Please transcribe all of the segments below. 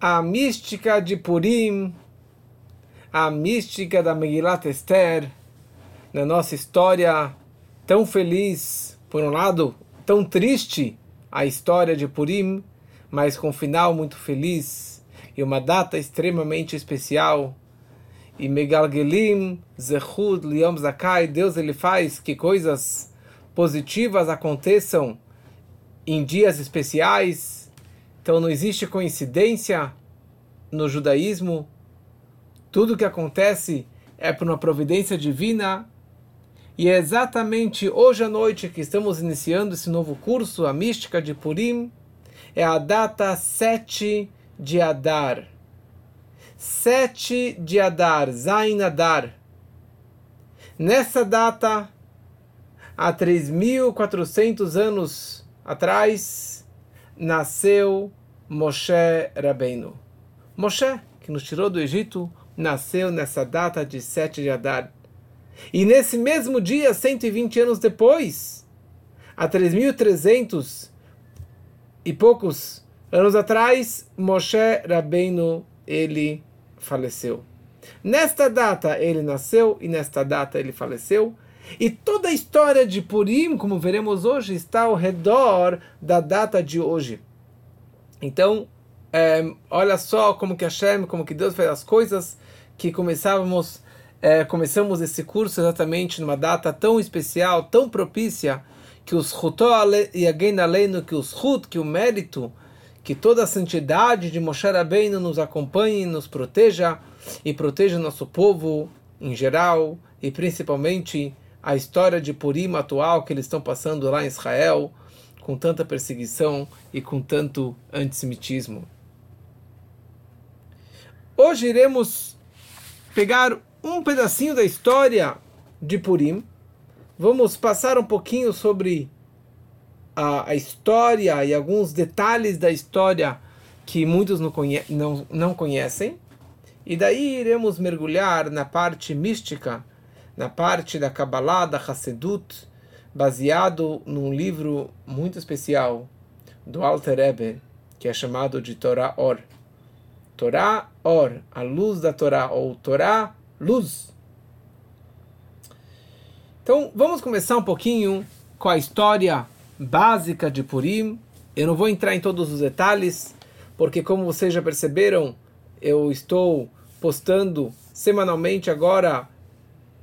a mística de Purim, a mística da Megillat Esther, na nossa história tão feliz, por um lado, tão triste, a história de Purim, mas com um final muito feliz e uma data extremamente especial. E Megalgelim, Zechud, Liam Zakai, Deus ele faz que coisas positivas aconteçam em dias especiais. Então não existe coincidência no judaísmo. Tudo que acontece é por uma providência divina. E é exatamente hoje à noite que estamos iniciando esse novo curso, a mística de Purim. É a data 7 de Adar. 7 de Adar, Zain Adar. Nessa data, há 3.400 anos atrás, nasceu Moshe Rabbeinu. Moshe, que nos tirou do Egito, nasceu nessa data de 7 de Adar. E nesse mesmo dia, 120 anos depois, há 3.300 e poucos anos atrás, Moshe Rabbeinu, ele faleceu. Nesta data ele nasceu e nesta data ele faleceu. E toda a história de Purim, como veremos hoje, está ao redor da data de hoje. Então, é, olha só como que Hashem, como que Deus fez as coisas, que começávamos, é, começamos esse curso exatamente numa data tão especial, tão propícia, que os e Aleino, que os Hut, que o mérito, que toda a santidade de Moshe Rabbeinu nos acompanhe, nos proteja e proteja nosso povo em geral e principalmente a história de Purim atual que eles estão passando lá em Israel com tanta perseguição e com tanto antissemitismo. Hoje iremos pegar um pedacinho da história de Purim. Vamos passar um pouquinho sobre a, a história e alguns detalhes da história que muitos não, conhe não, não conhecem. E daí iremos mergulhar na parte mística, na parte da Kabbalah, da Hassedut, baseado num livro muito especial do Alter Rebbe, que é chamado de Torah Or. Torá, Or, a luz da Torá, ou Torá, luz. Então, vamos começar um pouquinho com a história básica de Purim. Eu não vou entrar em todos os detalhes, porque como vocês já perceberam, eu estou postando semanalmente agora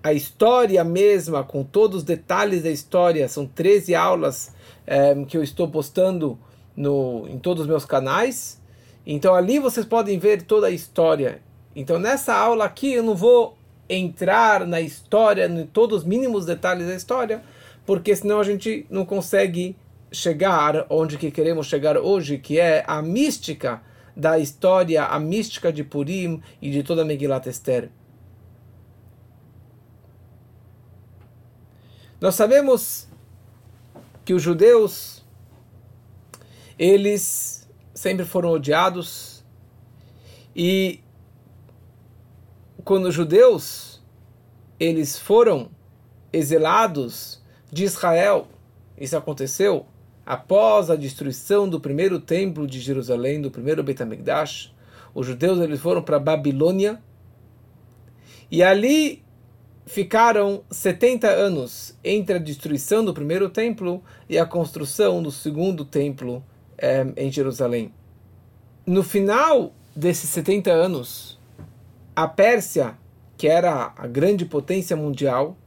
a história mesma, com todos os detalhes da história. São 13 aulas é, que eu estou postando no, em todos os meus canais. Então ali vocês podem ver toda a história. Então nessa aula aqui eu não vou entrar na história, em todos os mínimos detalhes da história, porque senão a gente não consegue chegar onde que queremos chegar hoje, que é a mística da história, a mística de Purim e de toda a Megillat Esther. Nós sabemos que os judeus eles sempre foram odiados. E quando os judeus eles foram exilados de Israel, isso aconteceu após a destruição do primeiro templo de Jerusalém, do primeiro Beit HaMikdash. Os judeus eles foram para Babilônia e ali ficaram 70 anos entre a destruição do primeiro templo e a construção do segundo templo é, em Jerusalém. No final desses 70 anos, a Pérsia, que era a grande potência mundial,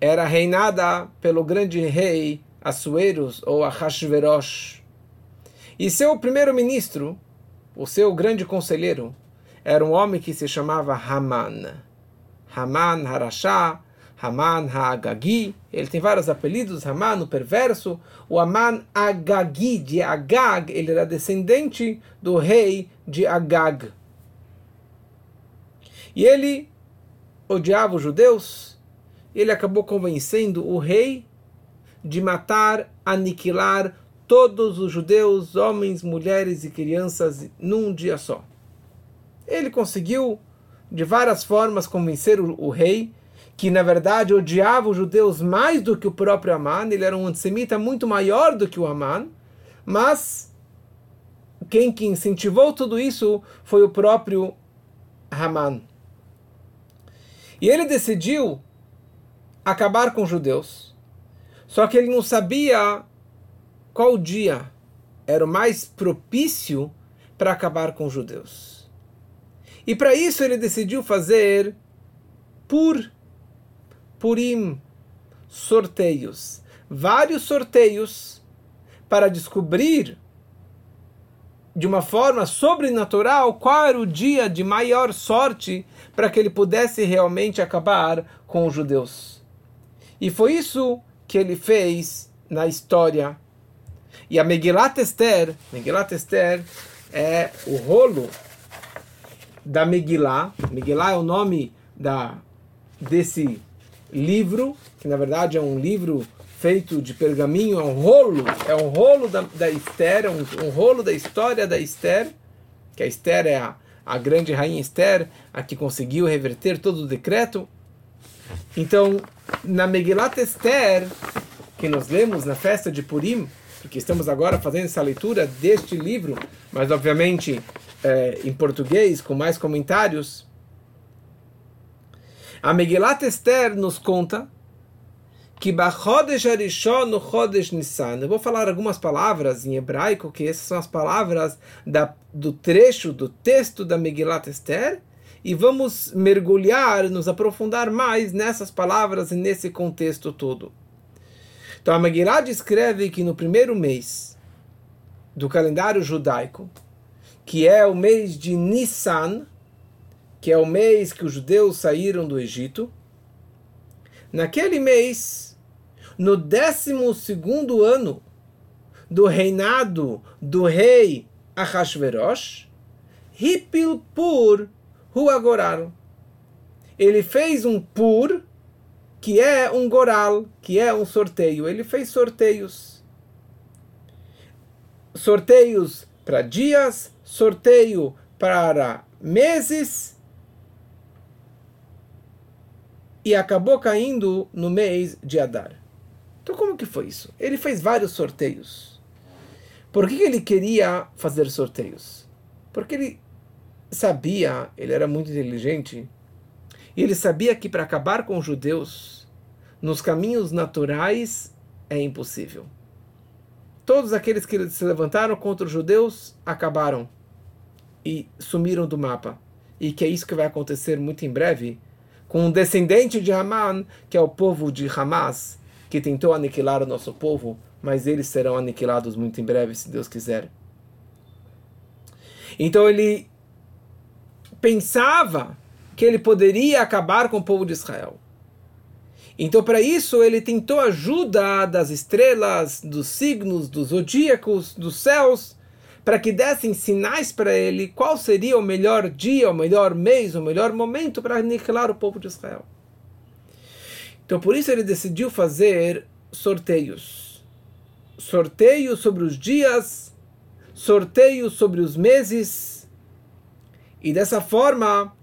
era reinada pelo grande rei Assueros ou Ahasverosh. E seu primeiro-ministro, o seu grande conselheiro, era um homem que se chamava Haman. Haman Harashá, Haman Hagagi, ele tem vários apelidos, Haman, o perverso, o Haman Agagi, de Agag, ele era descendente do rei de Agag. E ele odiava os judeus, ele acabou convencendo o rei de matar, aniquilar todos os judeus, homens, mulheres e crianças, num dia só. Ele conseguiu, de várias formas, convencer o, o rei que na verdade odiava os judeus mais do que o próprio Aman, ele era um antissemita muito maior do que o Aman, mas quem que incentivou tudo isso foi o próprio Haman. E ele decidiu acabar com os judeus. Só que ele não sabia qual dia era o mais propício para acabar com os judeus. E para isso ele decidiu fazer por Purim sorteios, vários sorteios para descobrir de uma forma sobrenatural qual era o dia de maior sorte para que ele pudesse realmente acabar com os judeus. E foi isso que ele fez na história. E a Megillat Esther, Megillat Esther é o rolo da Megillah. Megillah é o nome da, desse livro, que na verdade é um livro feito de pergaminho, é um rolo, é um rolo da, da Esther, é um, um rolo da história da Esther, que a Esther é a, a grande rainha Esther, a que conseguiu reverter todo o decreto. Então, na Megillat Esther, que nós lemos na festa de Purim, porque estamos agora fazendo essa leitura deste livro, mas obviamente é, em português, com mais comentários, a Megillat Esther nos conta que Bachodesh no Chodesh Nissan. Eu vou falar algumas palavras em hebraico, que essas são as palavras da, do trecho do texto da Megillat Esther, e vamos mergulhar, nos aprofundar mais nessas palavras e nesse contexto todo. Então a Megillah descreve que no primeiro mês do calendário judaico, que é o mês de Nissan, que é o mês que os judeus saíram do Egito, naquele mês no 12 ano do reinado do rei Ahasverosh, Hipil Pur Huagoral. Ele fez um Pur, que é um Goral, que é um sorteio. Ele fez sorteios. Sorteios para dias, sorteio para meses e acabou caindo no mês de Adar. Então como que foi isso? Ele fez vários sorteios. Por que ele queria fazer sorteios? Porque ele sabia, ele era muito inteligente, e ele sabia que para acabar com os judeus, nos caminhos naturais, é impossível. Todos aqueles que se levantaram contra os judeus acabaram e sumiram do mapa. E que é isso que vai acontecer muito em breve com um descendente de Haman, que é o povo de Hamas, que tentou aniquilar o nosso povo, mas eles serão aniquilados muito em breve, se Deus quiser. Então ele pensava que ele poderia acabar com o povo de Israel. Então, para isso, ele tentou ajuda das estrelas, dos signos, dos zodíacos, dos céus, para que dessem sinais para ele qual seria o melhor dia, o melhor mês, o melhor momento para aniquilar o povo de Israel. Então por isso ele decidiu fazer sorteios. Sorteios sobre os dias, sorteios sobre os meses. E dessa forma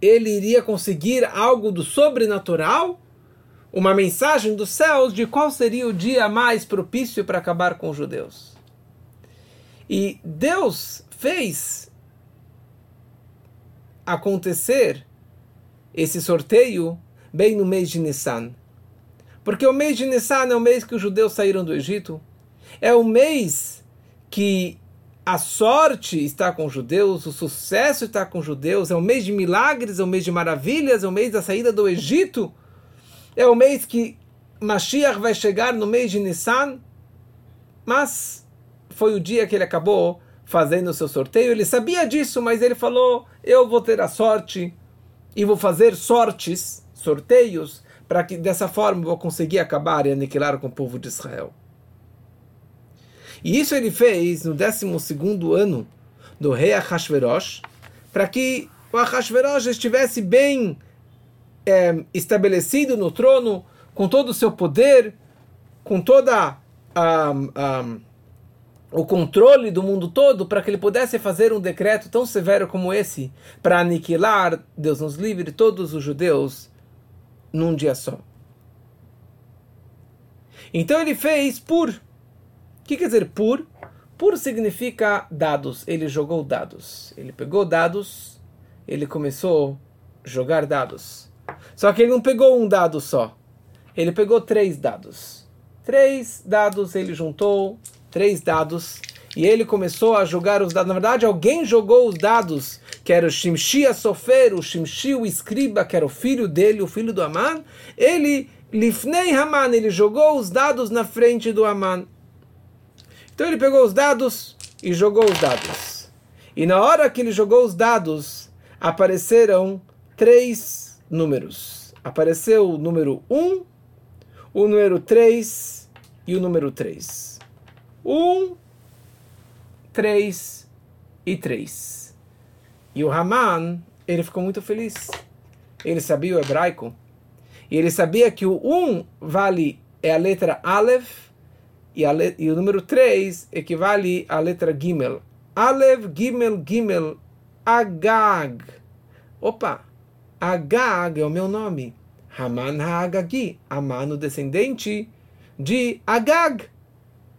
ele iria conseguir algo do sobrenatural, uma mensagem dos céus de qual seria o dia mais propício para acabar com os judeus. E Deus fez acontecer esse sorteio bem no mês de Nissan. Porque o mês de Nissan é o mês que os judeus saíram do Egito. É o mês que a sorte está com os judeus, o sucesso está com os judeus. É o mês de milagres, é o mês de maravilhas, é o mês da saída do Egito. É o mês que Mashiach vai chegar no mês de Nissan. Mas foi o dia que ele acabou fazendo o seu sorteio. Ele sabia disso, mas ele falou: Eu vou ter a sorte e vou fazer sortes, sorteios, para que dessa forma eu vou conseguir acabar e aniquilar com o povo de Israel. E isso ele fez no 12 ano do rei Ahasverosh, para que o Ahasverosh estivesse bem é, estabelecido no trono, com todo o seu poder, com toda o controle do mundo todo para que ele pudesse fazer um decreto tão severo como esse para aniquilar, Deus nos livre, todos os judeus num dia só. Então ele fez por que quer dizer pur? Pur significa dados. Ele jogou dados. Ele pegou dados, ele começou a jogar dados. Só que ele não pegou um dado só. Ele pegou três dados. Três dados ele juntou, três dados, e ele começou a jogar os dados. Na verdade, alguém jogou os dados, que era o Shimshi a Sofer, o Shimshi o escriba, que era o filho dele, o filho do Aman. Ele, Lifnei Haman, ele jogou os dados na frente do Aman. Então ele pegou os dados e jogou os dados. E na hora que ele jogou os dados, apareceram três números. Apareceu o número 1, o número 3 e o número 3. 1, 3 e 3. E o Haman, ele ficou muito feliz. Ele sabia o hebraico. E ele sabia que o 1 vale é a letra Aleph e, a, e o número 3 equivale à letra Gimel. Aleph, Gimel, Gimel, Agag. Opa, Agag é o meu nome. Haman Hagagi, Haman, o descendente de Agag.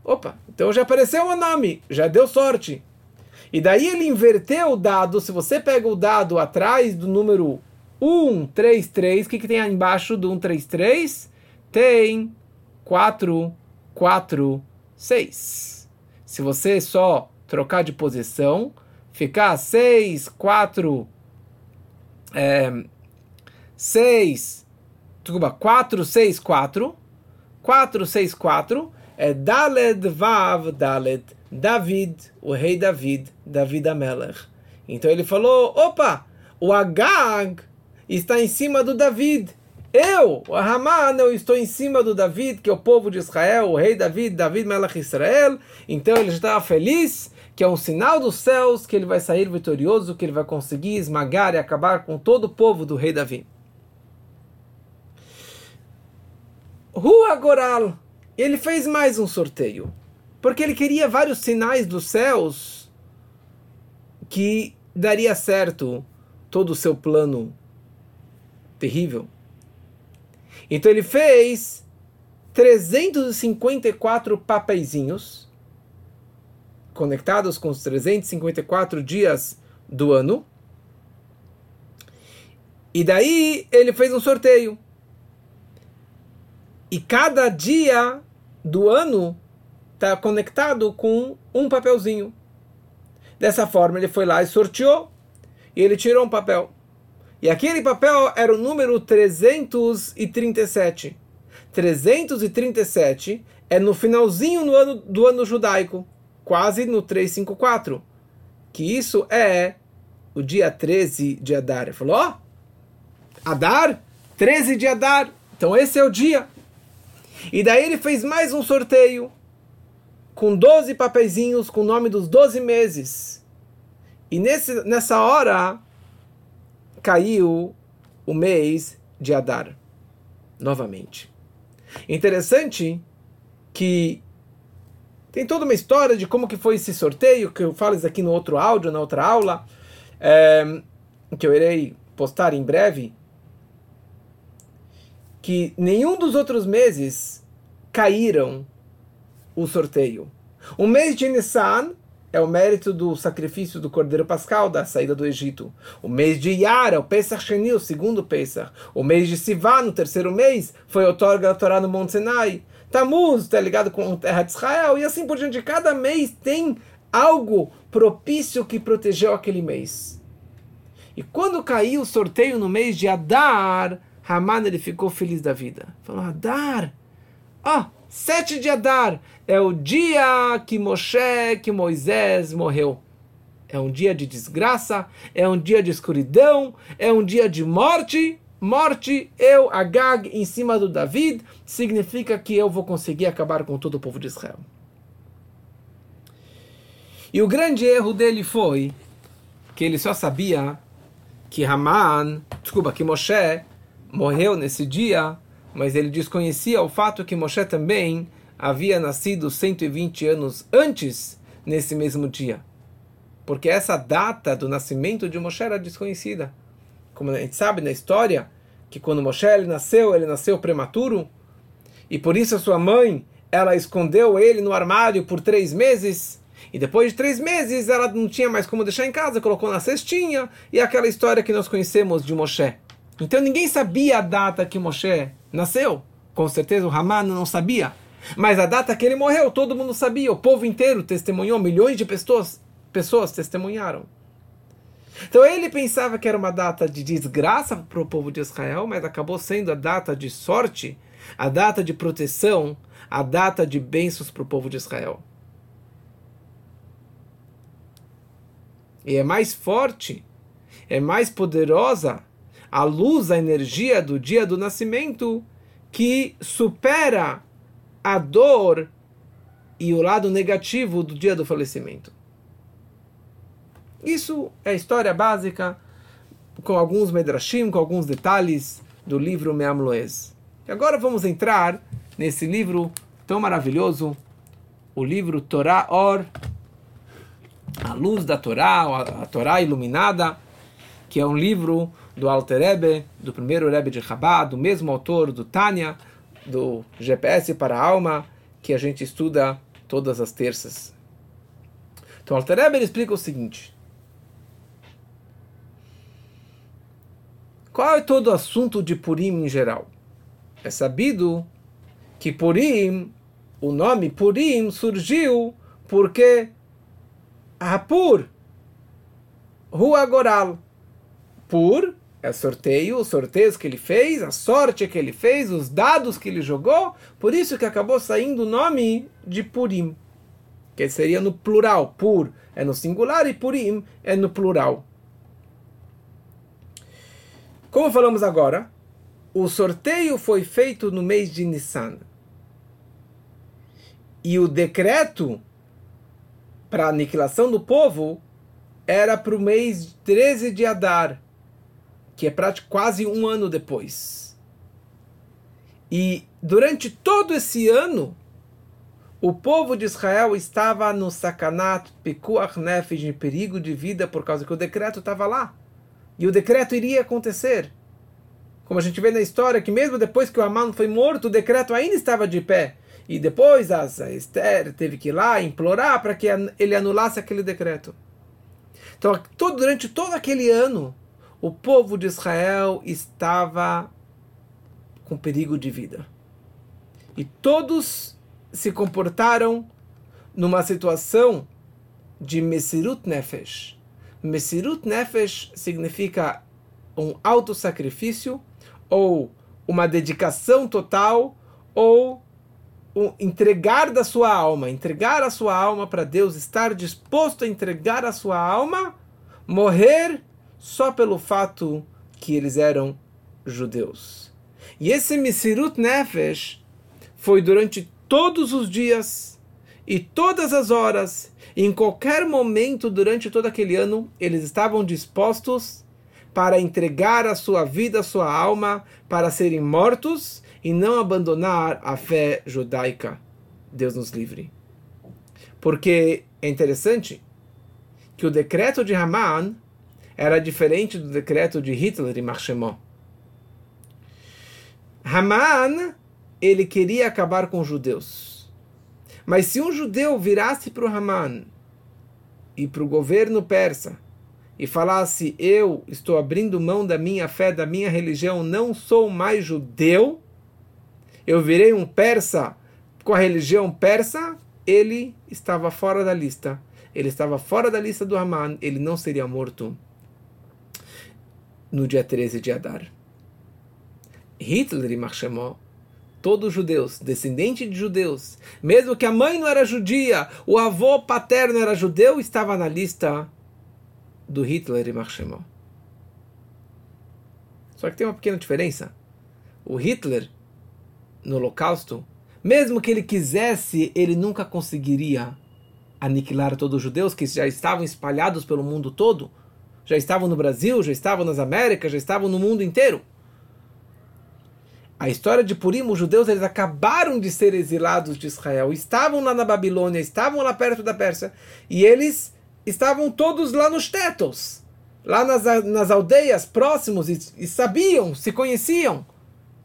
Opa, então já apareceu o nome, já deu sorte. E daí ele inverteu o dado. Se você pega o dado atrás do número 133, o que, que tem embaixo do 133? Tem 4, 4, 6. Se você só trocar de posição, ficar 6, 4, é, 6, desculpa, 4, 6, 4. 4, 6, 4 é Daled Vav Daled. David, o rei David, David Amelech. Então ele falou: opa, o Agag está em cima do David. Eu, o Haman, eu estou em cima do David, que é o povo de Israel, o rei David, David Melech Israel. Então ele estava feliz, que é um sinal dos céus, que ele vai sair vitorioso, que ele vai conseguir esmagar e acabar com todo o povo do rei Davi. Rua Goral, ele fez mais um sorteio, porque ele queria vários sinais dos céus que daria certo todo o seu plano terrível. Então ele fez 354 papeizinhos conectados com os 354 dias do ano. E daí ele fez um sorteio. E cada dia do ano está conectado com um papelzinho. Dessa forma, ele foi lá e sorteou. E ele tirou um papel. E aquele papel era o número 337. 337 é no finalzinho do ano, do ano judaico, quase no 354. Que isso é o dia 13 de Adar. Ele falou: ó, oh, Adar, 13 de Adar. Então esse é o dia. E daí ele fez mais um sorteio com 12 papeizinhos com o nome dos 12 meses. E nesse, nessa hora caiu o mês de Adar novamente. Interessante que tem toda uma história de como que foi esse sorteio, que eu falo isso aqui no outro áudio, na outra aula, é, que eu irei postar em breve que nenhum dos outros meses caíram o sorteio. O mês de Nissan é o mérito do sacrifício do Cordeiro Pascal, da saída do Egito. O mês de Yar é o Pesach Sheni, o segundo Pesach. O mês de Sivan, no terceiro mês, foi outorga da Torá no Monte Sinai. Tamuz está ligado com a terra de Israel. E assim por diante. Cada mês tem algo propício que protegeu aquele mês. E quando caiu o sorteio no mês de Adar, Haman ele ficou feliz da vida. Falou, Adar, ó, oh, sete de Adar, é o dia que Moshe, que Moisés morreu. É um dia de desgraça, é um dia de escuridão, é um dia de morte. Morte, eu, Agag, em cima do David, significa que eu vou conseguir acabar com todo o povo de Israel. E o grande erro dele foi que ele só sabia que Haman, desculpa, que Moshe morreu nesse dia, mas ele desconhecia o fato que Moshe também havia nascido 120 anos antes nesse mesmo dia. Porque essa data do nascimento de Moshe era desconhecida. Como a gente sabe na história, que quando Moshe ele nasceu, ele nasceu prematuro, e por isso a sua mãe, ela escondeu ele no armário por três meses. E depois de três meses, ela não tinha mais como deixar em casa, colocou na cestinha. E aquela história que nós conhecemos de Moshe. Então ninguém sabia a data que Moshe nasceu. Com certeza o Haman não sabia. Mas a data que ele morreu, todo mundo sabia. O povo inteiro testemunhou, milhões de pessoas, pessoas testemunharam. Então ele pensava que era uma data de desgraça para o povo de Israel, mas acabou sendo a data de sorte, a data de proteção, a data de bênçãos para o povo de Israel. E é mais forte, é mais poderosa a luz, a energia do dia do nascimento que supera a dor e o lado negativo do dia do falecimento. Isso é a história básica, com alguns medrashim, com alguns detalhes do livro Meam Loez. E agora vamos entrar nesse livro tão maravilhoso, o livro Torá Or, a luz da Torá, a Torá iluminada, que é um livro do Alter Rebbe, do primeiro Rebbe de Chabad, do mesmo autor do Tânia, do GPS para a alma, que a gente estuda todas as terças. Então, o Alter Rebbe explica o seguinte: Qual é todo o assunto de Purim em geral? É sabido que Purim, o nome Purim surgiu porque Hapur, Rua Goral, Pur é sorteio, os sorteios que ele fez, a sorte que ele fez, os dados que ele jogou, por isso que acabou saindo o nome de Purim, que seria no plural. Pur é no singular e Purim é no plural. Como falamos agora, o sorteio foi feito no mês de Nissan. E o decreto para aniquilação do povo era para o mês 13 de Adar, que é quase um ano depois. E durante todo esse ano, o povo de Israel estava no sakanat, pekuach nefesh, em perigo de vida, por causa que o decreto estava lá. E o decreto iria acontecer. Como a gente vê na história, que mesmo depois que o Amon foi morto, o decreto ainda estava de pé. E depois a Esther teve que ir lá implorar para que ele anulasse aquele decreto. Então, todo, durante todo aquele ano, o povo de Israel estava com perigo de vida. E todos se comportaram numa situação de Mesirut Nefesh. Mesirut Nefesh significa um auto-sacrifício, ou uma dedicação total, ou entregar da sua alma, entregar a sua alma para Deus, estar disposto a entregar a sua alma, morrer só pelo fato que eles eram judeus. E esse Misirut Nefesh foi durante todos os dias e todas as horas em qualquer momento durante todo aquele ano, eles estavam dispostos para entregar a sua vida, a sua alma, para serem mortos e não abandonar a fé judaica. Deus nos livre. Porque é interessante que o decreto de Haman era diferente do decreto de Hitler e Marchemont. Haman, ele queria acabar com os judeus. Mas se um judeu virasse para o Haman e para o governo persa e falasse: Eu estou abrindo mão da minha fé, da minha religião, não sou mais judeu, eu virei um persa com a religião persa, ele estava fora da lista. Ele estava fora da lista do Haman, ele não seria morto no dia 13 de Adar. Hitler e Marchemont todos judeus, descendente de judeus, mesmo que a mãe não era judia, o avô paterno era judeu, estava na lista do Hitler e Marshmallow. Só que tem uma pequena diferença. O Hitler, no Holocausto, mesmo que ele quisesse, ele nunca conseguiria aniquilar todos os judeus que já estavam espalhados pelo mundo todo, já estavam no Brasil, já estavam nas Américas, já estavam no mundo inteiro a história de Purim, os judeus eles acabaram de ser exilados de Israel, estavam lá na Babilônia, estavam lá perto da Pérsia, e eles estavam todos lá nos tetos, lá nas, nas aldeias próximos, e, e sabiam, se conheciam,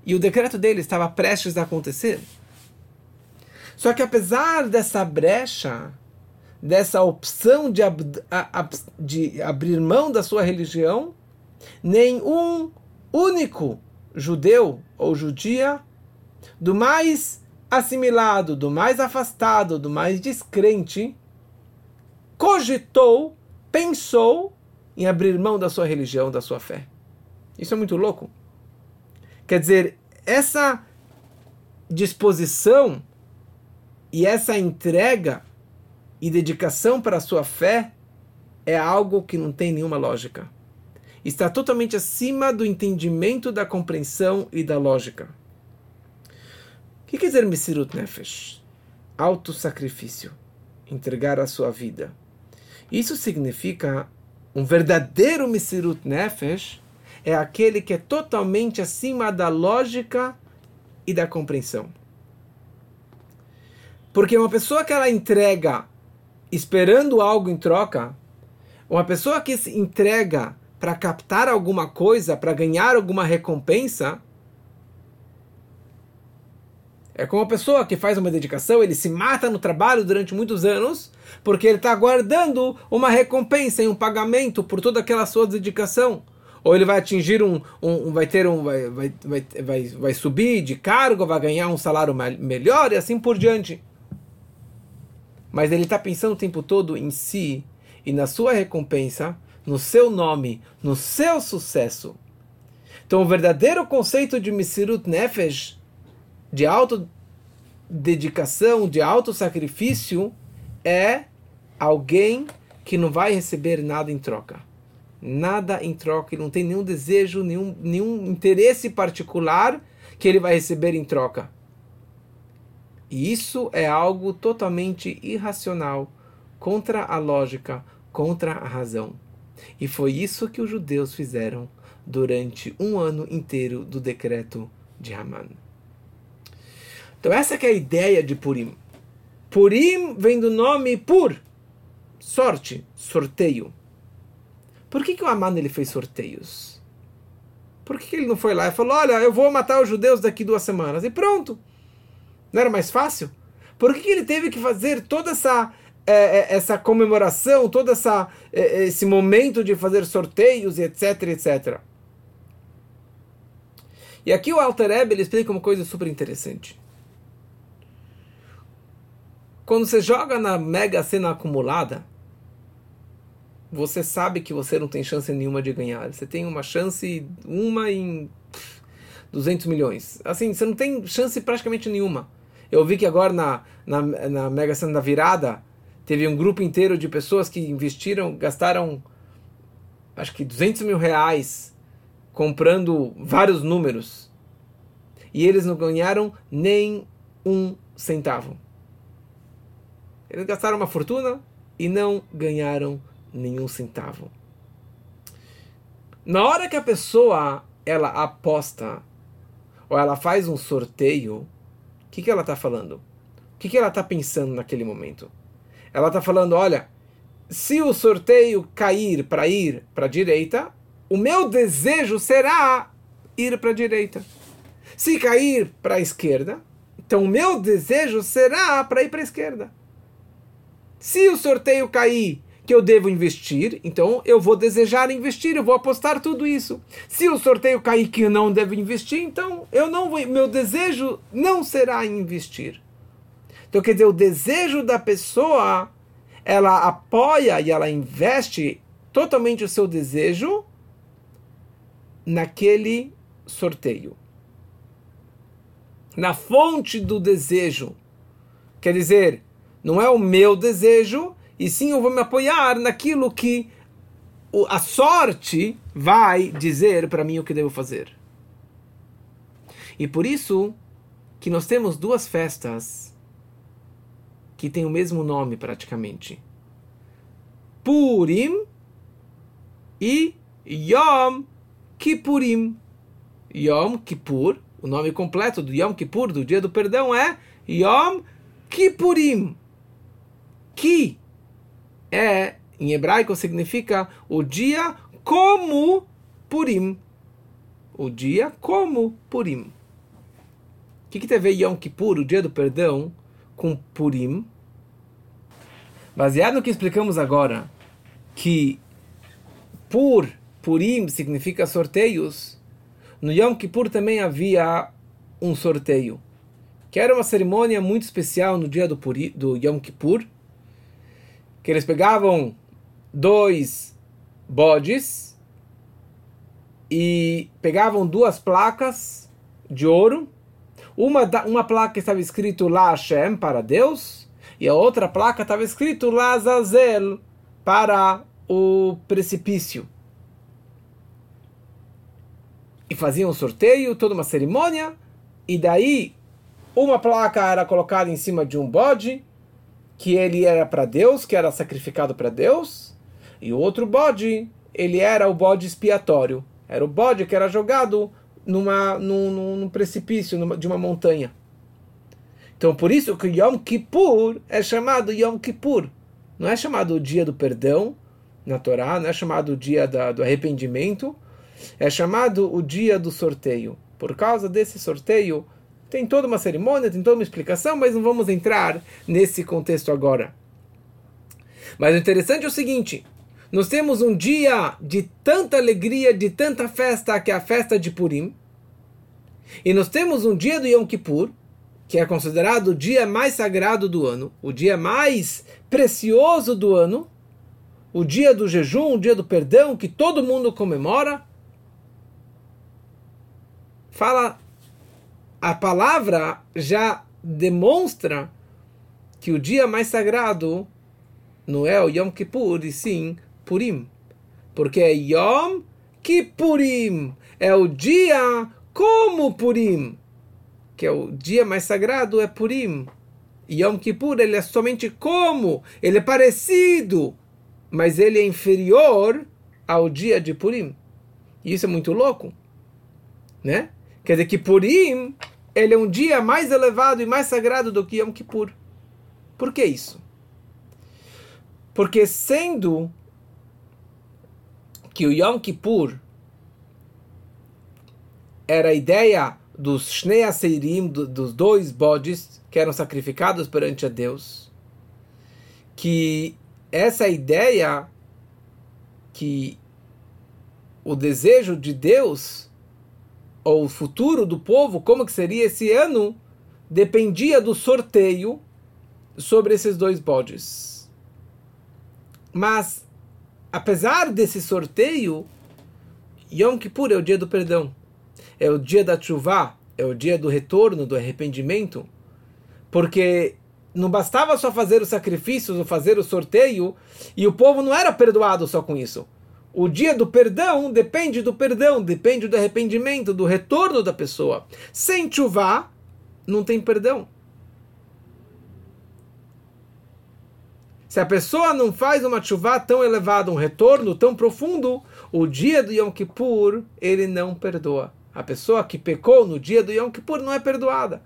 e o decreto deles estava prestes a acontecer. Só que apesar dessa brecha, dessa opção de, ab de abrir mão da sua religião, nenhum único judeu ou judia, do mais assimilado, do mais afastado, do mais descrente, cogitou, pensou em abrir mão da sua religião, da sua fé. Isso é muito louco. Quer dizer, essa disposição e essa entrega e dedicação para a sua fé é algo que não tem nenhuma lógica. Está totalmente acima do entendimento, da compreensão e da lógica. O que quer dizer Mesirut Nefesh? Autossacrifício. Entregar a sua vida. Isso significa um verdadeiro Mesirut Nefesh é aquele que é totalmente acima da lógica e da compreensão. Porque uma pessoa que ela entrega esperando algo em troca, uma pessoa que se entrega para captar alguma coisa, para ganhar alguma recompensa, é como uma pessoa que faz uma dedicação, ele se mata no trabalho durante muitos anos, porque ele está aguardando uma recompensa e um pagamento por toda aquela sua dedicação. Ou ele vai atingir um, um vai ter um, vai, vai, vai, vai, vai subir de cargo, vai ganhar um salário melhor e assim por diante. Mas ele está pensando o tempo todo em si e na sua recompensa, no seu nome, no seu sucesso. Então, o verdadeiro conceito de Misirut Nefesh de autodedicação, de autossacrifício, é alguém que não vai receber nada em troca. Nada em troca, ele não tem nenhum desejo, nenhum, nenhum interesse particular que ele vai receber em troca. E isso é algo totalmente irracional, contra a lógica, contra a razão. E foi isso que os judeus fizeram durante um ano inteiro do decreto de Haman. Então essa é a ideia de Purim. Purim vem do nome Pur, sorte, sorteio. Por que, que o Aman ele fez sorteios? Por que, que ele não foi lá e falou, olha, eu vou matar os judeus daqui duas semanas? E pronto. Não era mais fácil? Por que, que ele teve que fazer toda essa, é, essa comemoração, todo essa, é, esse momento de fazer sorteios etc, etc? E aqui o Alter Ebe, ele explica uma coisa super interessante. Quando você joga na mega cena acumulada, você sabe que você não tem chance nenhuma de ganhar. Você tem uma chance, uma em 200 milhões. Assim, você não tem chance praticamente nenhuma. Eu vi que agora na, na, na Mega Sena da virada, teve um grupo inteiro de pessoas que investiram, gastaram acho que 200 mil reais comprando vários números. E eles não ganharam nem um centavo. Eles gastaram uma fortuna e não ganharam nenhum centavo. Na hora que a pessoa ela aposta ou ela faz um sorteio, o que, que ela está falando? O que, que ela está pensando naquele momento? Ela está falando, olha, se o sorteio cair para ir para a direita, o meu desejo será ir para a direita. Se cair para a esquerda, então o meu desejo será para ir para a esquerda. Se o sorteio cair que eu devo investir, então eu vou desejar investir, eu vou apostar tudo isso. Se o sorteio cair que eu não devo investir, então eu não vou, meu desejo não será investir. Então quer dizer, o desejo da pessoa, ela apoia e ela investe totalmente o seu desejo naquele sorteio. Na fonte do desejo. Quer dizer, não é o meu desejo, e sim eu vou me apoiar naquilo que a sorte vai dizer para mim o que devo fazer. E por isso que nós temos duas festas que têm o mesmo nome praticamente. Purim e Yom Kippurim. Yom Kippur, o nome completo do Yom Kippur, do dia do perdão, é Yom Kippurim que é, em hebraico, significa o dia como Purim. O dia como Purim. O que, que teve Yom Kippur, o dia do perdão, com Purim? Baseado no que explicamos agora, que por Purim significa sorteios, no Yom Kippur também havia um sorteio, que era uma cerimônia muito especial no dia do, Puri, do Yom Kippur, que eles pegavam dois bodes e pegavam duas placas de ouro. Uma, uma placa estava escrito La Hashem, para Deus, e a outra placa estava escrito La Zazel, para o precipício. E faziam um sorteio, toda uma cerimônia, e daí uma placa era colocada em cima de um bode, que ele era para Deus, que era sacrificado para Deus, e o outro bode, ele era o bode expiatório. Era o bode que era jogado numa, num, num precipício numa, de uma montanha. Então, por isso que Yom Kippur é chamado Yom Kippur. Não é chamado o dia do perdão na Torá, não é chamado o dia da, do arrependimento, é chamado o dia do sorteio. Por causa desse sorteio, tem toda uma cerimônia, tem toda uma explicação, mas não vamos entrar nesse contexto agora. Mas o interessante é o seguinte: nós temos um dia de tanta alegria, de tanta festa, que é a festa de Purim. E nós temos um dia do Yom Kippur, que é considerado o dia mais sagrado do ano, o dia mais precioso do ano, o dia do jejum, o dia do perdão, que todo mundo comemora. Fala, a palavra já demonstra que o dia mais sagrado não é o Yom Kippur, e sim Purim. Porque é Yom Kippurim. É o dia como Purim. Que é o dia mais sagrado é Purim. Yom Kippur ele é somente como. Ele é parecido. Mas ele é inferior ao dia de Purim. E isso é muito louco. Né? Quer dizer que Purim ele é um dia mais elevado e mais sagrado do que Yom Kippur. Por que isso? Porque sendo que o Yom Kippur era a ideia dos Shnei Aseirim, dos dois bodes que eram sacrificados perante a Deus, que essa ideia que o desejo de Deus ou o futuro do povo, como que seria esse ano, dependia do sorteio sobre esses dois bodes. Mas apesar desse sorteio, Yom Kippur é o dia do perdão, é o dia da chuva, é o dia do retorno, do arrependimento, porque não bastava só fazer os sacrifícios ou fazer o sorteio, e o povo não era perdoado só com isso. O dia do perdão depende do perdão, depende do arrependimento, do retorno da pessoa. Sem chuva, não tem perdão. Se a pessoa não faz uma chuva tão elevada, um retorno tão profundo, o dia do Yom Kippur, ele não perdoa. A pessoa que pecou no dia do Yom Kippur não é perdoada.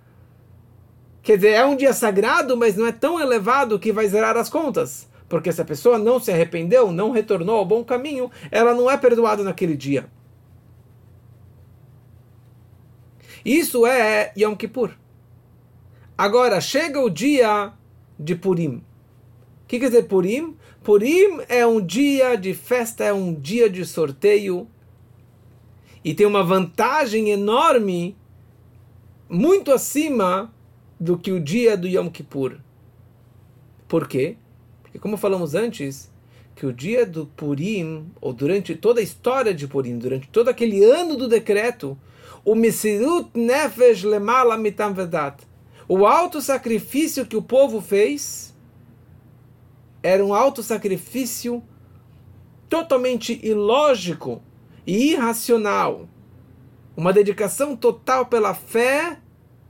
Quer dizer, é um dia sagrado, mas não é tão elevado que vai zerar as contas. Porque se a pessoa não se arrependeu, não retornou ao bom caminho, ela não é perdoada naquele dia. Isso é Yom Kippur. Agora, chega o dia de Purim. O que quer dizer Purim? Purim é um dia de festa, é um dia de sorteio. E tem uma vantagem enorme, muito acima do que o dia do Yom Kippur. Por quê? Porque, como falamos antes, que o dia do Purim, ou durante toda a história de Purim, durante todo aquele ano do decreto, o Mesirut Nefesh Lemala Mitam Vedat, o alto sacrifício que o povo fez era um auto-sacrifício totalmente ilógico e irracional. Uma dedicação total pela fé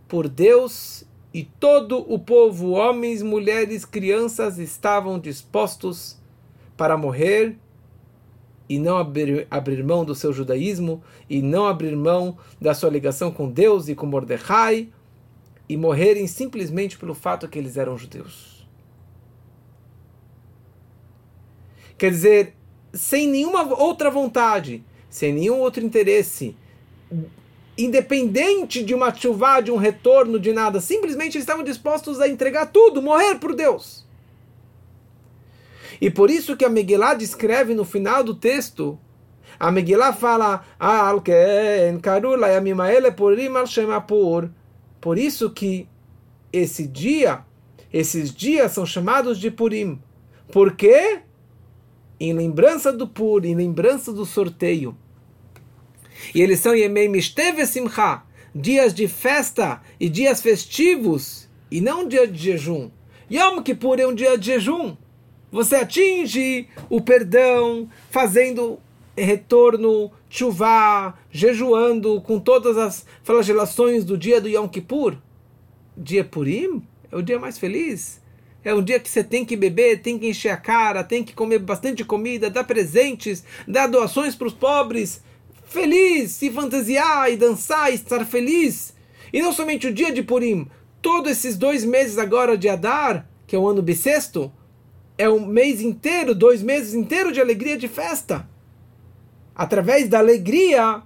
por Deus e todo o povo, homens, mulheres, crianças, estavam dispostos para morrer e não abrir, abrir mão do seu judaísmo e não abrir mão da sua ligação com Deus e com Mordecai e morrerem simplesmente pelo fato que eles eram judeus. Quer dizer, sem nenhuma outra vontade, sem nenhum outro interesse, independente de uma chuva, de um retorno, de nada. Simplesmente eles estavam dispostos a entregar tudo, morrer por Deus. E por isso que a Megillah descreve no final do texto, a Megillah fala, por isso que esse dia, esses dias são chamados de Purim. Por quê? Em lembrança do Pur, em lembrança do sorteio. E eles são Yemei Mishteve Simcha, dias de festa e dias festivos, e não dia de jejum. Yom Kippur é um dia de jejum. Você atinge o perdão fazendo retorno, chuvá, jejuando com todas as flagelações do dia do Yom Kippur. Dia Purim é o dia mais feliz. É um dia que você tem que beber, tem que encher a cara, tem que comer bastante comida, dar presentes, dar doações para os pobres. Feliz, se fantasiar e dançar e estar feliz. E não somente o dia de Purim, todos esses dois meses agora de Adar, que é o ano bissexto, é um mês inteiro, dois meses inteiros de alegria, de festa. Através da alegria,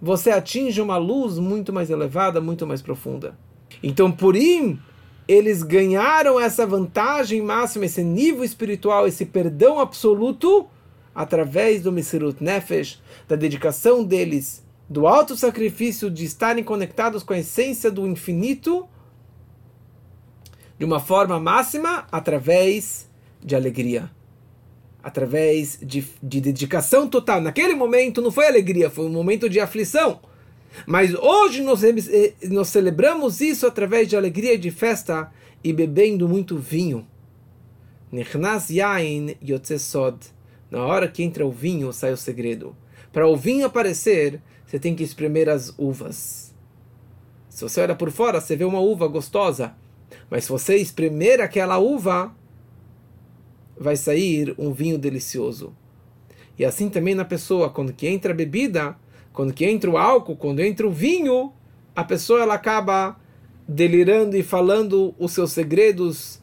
você atinge uma luz muito mais elevada, muito mais profunda. Então, Purim, eles ganharam essa vantagem máxima, esse nível espiritual, esse perdão absoluto, através do Mesirut Nefesh, da dedicação deles, do alto sacrifício de estarem conectados com a essência do infinito de uma forma máxima através de alegria, através de, de dedicação total. Naquele momento não foi alegria, foi um momento de aflição. Mas hoje nós, eh, nós celebramos isso através de alegria e de festa e bebendo muito vinho. Nechnas yain yotzesod. Na hora que entra o vinho, sai o segredo. Para o vinho aparecer, você tem que espremer as uvas. Se você olha por fora, você vê uma uva gostosa. Mas se você espremer aquela uva, vai sair um vinho delicioso. E assim também na pessoa, quando que entra a bebida, quando que entra o álcool, quando entra o vinho, a pessoa ela acaba delirando e falando os seus segredos.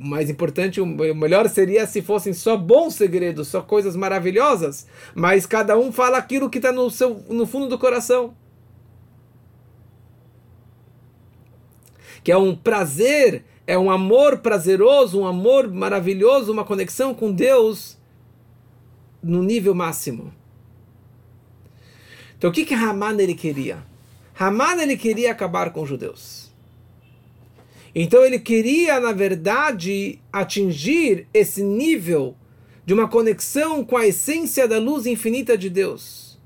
O mais importante, o melhor seria se fossem só bons segredos, só coisas maravilhosas, mas cada um fala aquilo que está no, seu, no fundo do coração. que é um prazer, é um amor prazeroso, um amor maravilhoso, uma conexão com Deus no nível máximo. Então o que que Haman ele queria? Haman ele queria acabar com os judeus. Então ele queria, na verdade, atingir esse nível de uma conexão com a essência da luz infinita de Deus.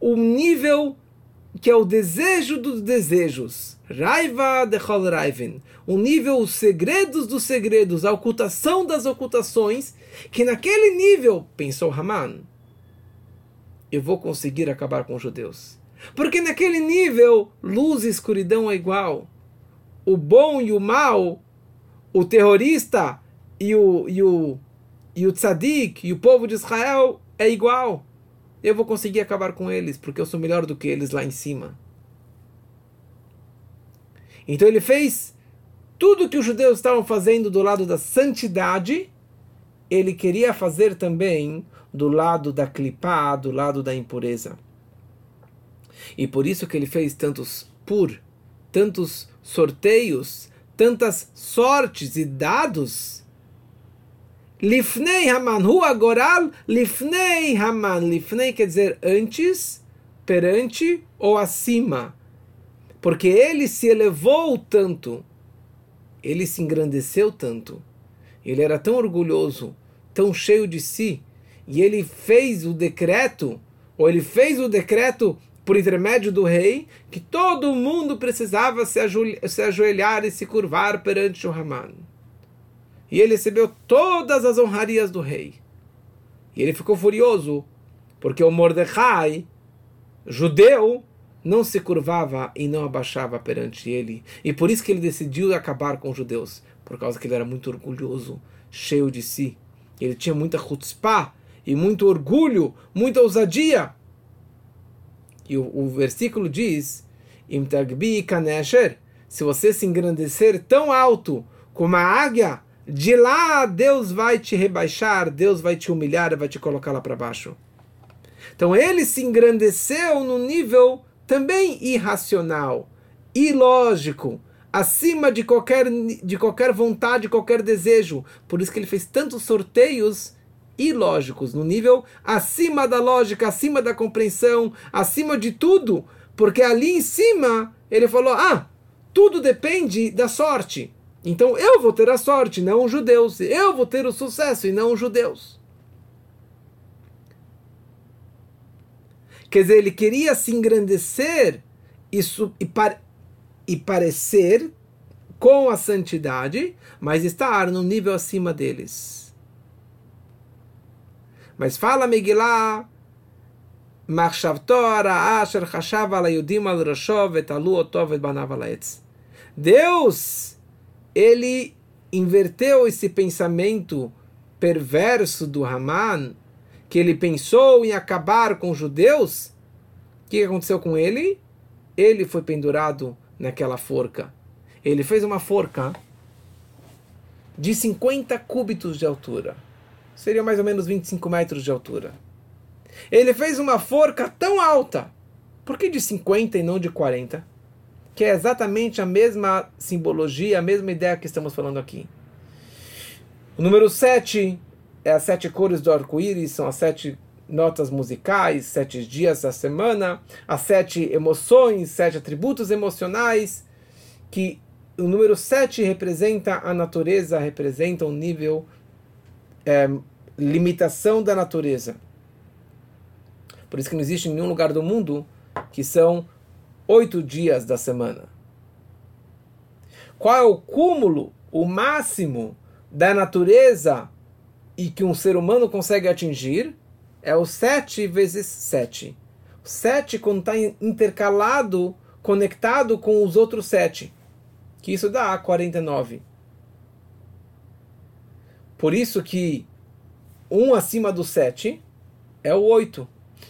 O nível que é o desejo dos desejos. Raiva de Raivin. O nível, os segredos dos segredos, a ocultação das ocultações, que naquele nível, pensou Haman, eu vou conseguir acabar com os judeus. Porque naquele nível, luz e escuridão é igual. O bom e o mal, o terrorista e o, e o, e o tzadik e o povo de Israel é igual eu vou conseguir acabar com eles, porque eu sou melhor do que eles lá em cima. Então ele fez tudo que os judeus estavam fazendo do lado da santidade, ele queria fazer também do lado da clipá, do lado da impureza. E por isso que ele fez tantos pur, tantos sorteios, tantas sortes e dados Lifnei Haman, Hu Agoral, Lifnei Haman. Lifnei quer dizer antes, perante ou acima. Porque ele se elevou tanto, ele se engrandeceu tanto, ele era tão orgulhoso, tão cheio de si, e ele fez o decreto, ou ele fez o decreto por intermédio do rei, que todo mundo precisava se, ajoelhar e se curvar perante o Haman e ele recebeu todas as honrarias do rei. E ele ficou furioso, porque o Mordecai, judeu, não se curvava e não abaixava perante ele. E por isso que ele decidiu acabar com os judeus, por causa que ele era muito orgulhoso, cheio de si. Ele tinha muita chutzpah e muito orgulho, muita ousadia. E o, o versículo diz: se você se engrandecer tão alto como a águia, de lá Deus vai te rebaixar, Deus vai te humilhar vai te colocar lá para baixo. Então ele se engrandeceu no nível também irracional, ilógico, acima de qualquer, de qualquer vontade, qualquer desejo. Por isso que ele fez tantos sorteios ilógicos, no nível acima da lógica, acima da compreensão, acima de tudo, porque ali em cima ele falou: ah, tudo depende da sorte. Então eu vou ter a sorte, não os judeus. Eu vou ter o sucesso e não os judeus. Quer dizer, ele queria se engrandecer e, e, par, e parecer com a santidade, mas estar no nível acima deles. Mas fala Megillah, Deus, ele inverteu esse pensamento perverso do Haman, que ele pensou em acabar com os judeus. O que aconteceu com ele? Ele foi pendurado naquela forca. Ele fez uma forca de 50 cúbitos de altura. Seria mais ou menos 25 metros de altura. Ele fez uma forca tão alta. Por que de 50 e não de 40? Que é exatamente a mesma simbologia, a mesma ideia que estamos falando aqui. O número 7 é as sete cores do arco-íris, são as sete notas musicais, sete dias da semana, as sete emoções, sete atributos emocionais, que o número sete representa a natureza, representa um nível, é, limitação da natureza. Por isso que não existe nenhum lugar do mundo que são oito dias da semana. Qual é o cúmulo, o máximo da natureza e que um ser humano consegue atingir? É o sete vezes sete. Sete quando está intercalado, conectado com os outros sete. Que isso dá 49. Por isso que um acima do sete é o oito.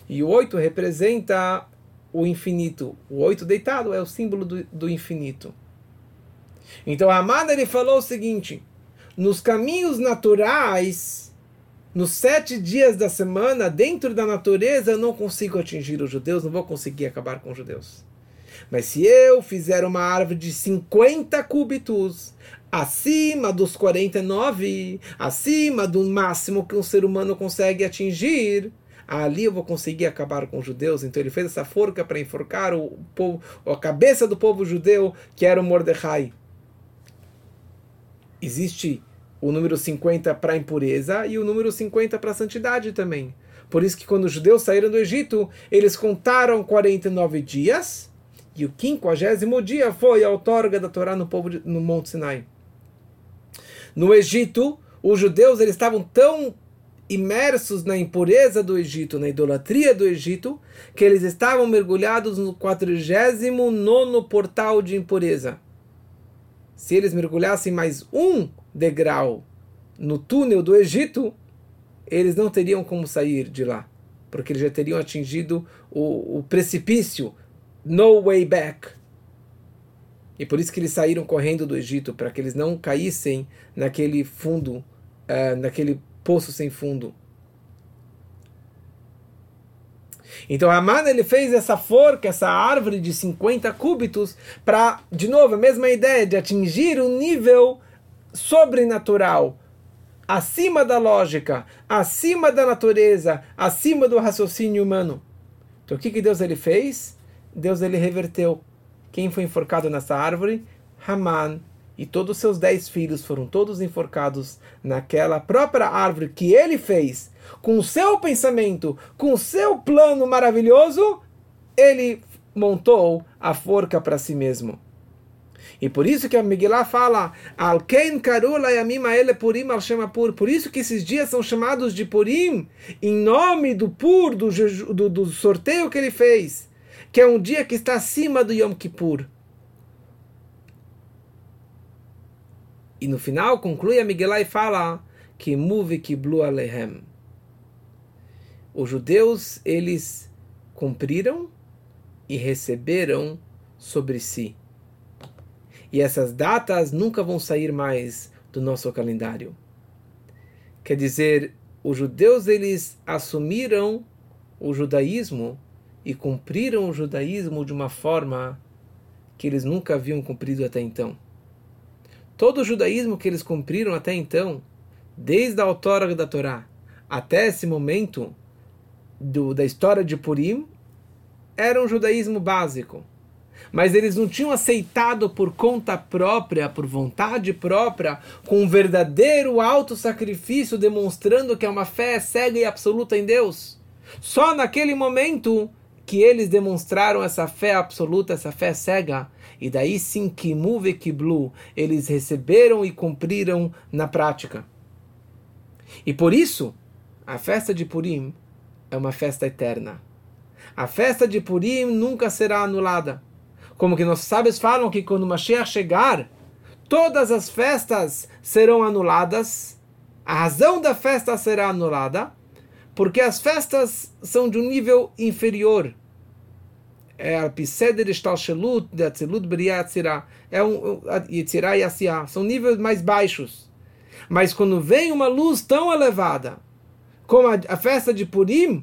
E o 8 representa o infinito. O 8 deitado é o símbolo do, do infinito. Então, a Amada ele falou o seguinte: nos caminhos naturais, nos sete dias da semana, dentro da natureza, eu não consigo atingir os judeus, não vou conseguir acabar com os judeus. Mas se eu fizer uma árvore de 50 cúbitos, acima dos 49, acima do máximo que um ser humano consegue atingir, ali eu vou conseguir acabar com os judeus. Então ele fez essa forca para enforcar o povo, a cabeça do povo judeu, que era o Mordecai. Existe o número 50 para impureza e o número 50 para santidade também. Por isso que quando os judeus saíram do Egito, eles contaram 49 dias e o quinquagésimo dia foi a outorga da Torá no, povo de, no Monte Sinai. No Egito, os judeus eles estavam tão imersos na impureza do Egito, na idolatria do Egito, que eles estavam mergulhados no 49 portal de impureza. Se eles mergulhassem mais um degrau no túnel do Egito, eles não teriam como sair de lá, porque eles já teriam atingido o, o precipício, no way back. E por isso que eles saíram correndo do Egito, para que eles não caíssem naquele fundo, uh, naquele poço sem fundo. Então Haman ele fez essa forca, essa árvore de 50 cúbitos para, de novo, a mesma ideia de atingir um nível sobrenatural, acima da lógica, acima da natureza, acima do raciocínio humano. Então o que, que Deus ele fez? Deus ele reverteu. Quem foi enforcado nessa árvore? Haman e todos os seus dez filhos foram todos enforcados naquela própria árvore que ele fez, com o seu pensamento, com o seu plano maravilhoso, ele montou a forca para si mesmo. E por isso que a Megillah fala, Purim al Pur. Por isso que esses dias são chamados de Purim, em nome do Pur, do, do, do sorteio que ele fez, que é um dia que está acima do Yom Kippur. E no final conclui a Miguelai e fala que muve que blue alehem. Os judeus eles cumpriram e receberam sobre si. E essas datas nunca vão sair mais do nosso calendário. Quer dizer, os judeus eles assumiram o judaísmo e cumpriram o judaísmo de uma forma que eles nunca haviam cumprido até então. Todo o judaísmo que eles cumpriram até então, desde a autora da Torá até esse momento do, da história de Purim, era um judaísmo básico. Mas eles não tinham aceitado por conta própria, por vontade própria, com um verdadeiro alto sacrifício, demonstrando que é uma fé cega e absoluta em Deus. Só naquele momento que eles demonstraram essa fé absoluta, essa fé cega, e daí sim, Kimu ve Kiblu, eles receberam e cumpriram na prática. E por isso, a festa de Purim é uma festa eterna. A festa de Purim nunca será anulada. Como que nossos sábios falam que quando Mashiach chegar, todas as festas serão anuladas, a razão da festa será anulada, porque as festas são de um nível inferior. É a Piseder Shtalshelut, de Atzilut Briyatzirah, é um Yitzirah e Asiah, são níveis mais baixos. Mas quando vem uma luz tão elevada, como a, a festa de Purim,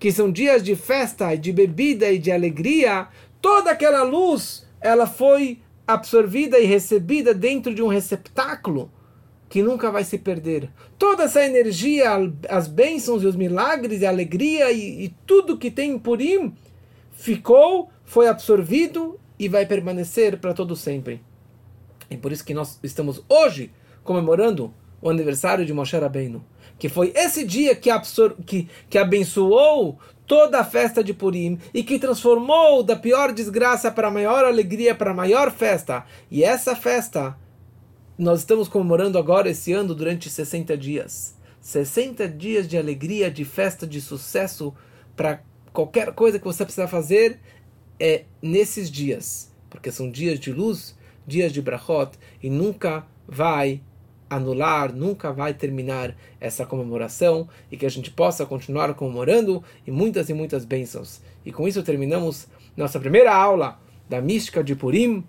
que são dias de festa, de bebida e de alegria, toda aquela luz ela foi absorvida e recebida dentro de um receptáculo que nunca vai se perder. Toda essa energia, as bênçãos e os milagres e a alegria e, e tudo que tem em Purim ficou, foi absorvido e vai permanecer para todo sempre. E por isso que nós estamos hoje comemorando o aniversário de Moshe Rabbeinu que foi esse dia que, absor que, que abençoou toda a festa de Purim e que transformou da pior desgraça para a maior alegria, para a maior festa. E essa festa nós estamos comemorando agora esse ano durante 60 dias. 60 dias de alegria, de festa, de sucesso para qualquer coisa que você precisa fazer é nesses dias, porque são dias de luz, dias de brachot e nunca vai anular, nunca vai terminar essa comemoração e que a gente possa continuar comemorando e muitas e muitas bênçãos. E com isso terminamos nossa primeira aula da mística de Purim.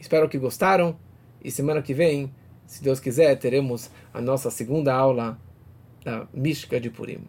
Espero que gostaram e semana que vem, se Deus quiser, teremos a nossa segunda aula da mística de Purim.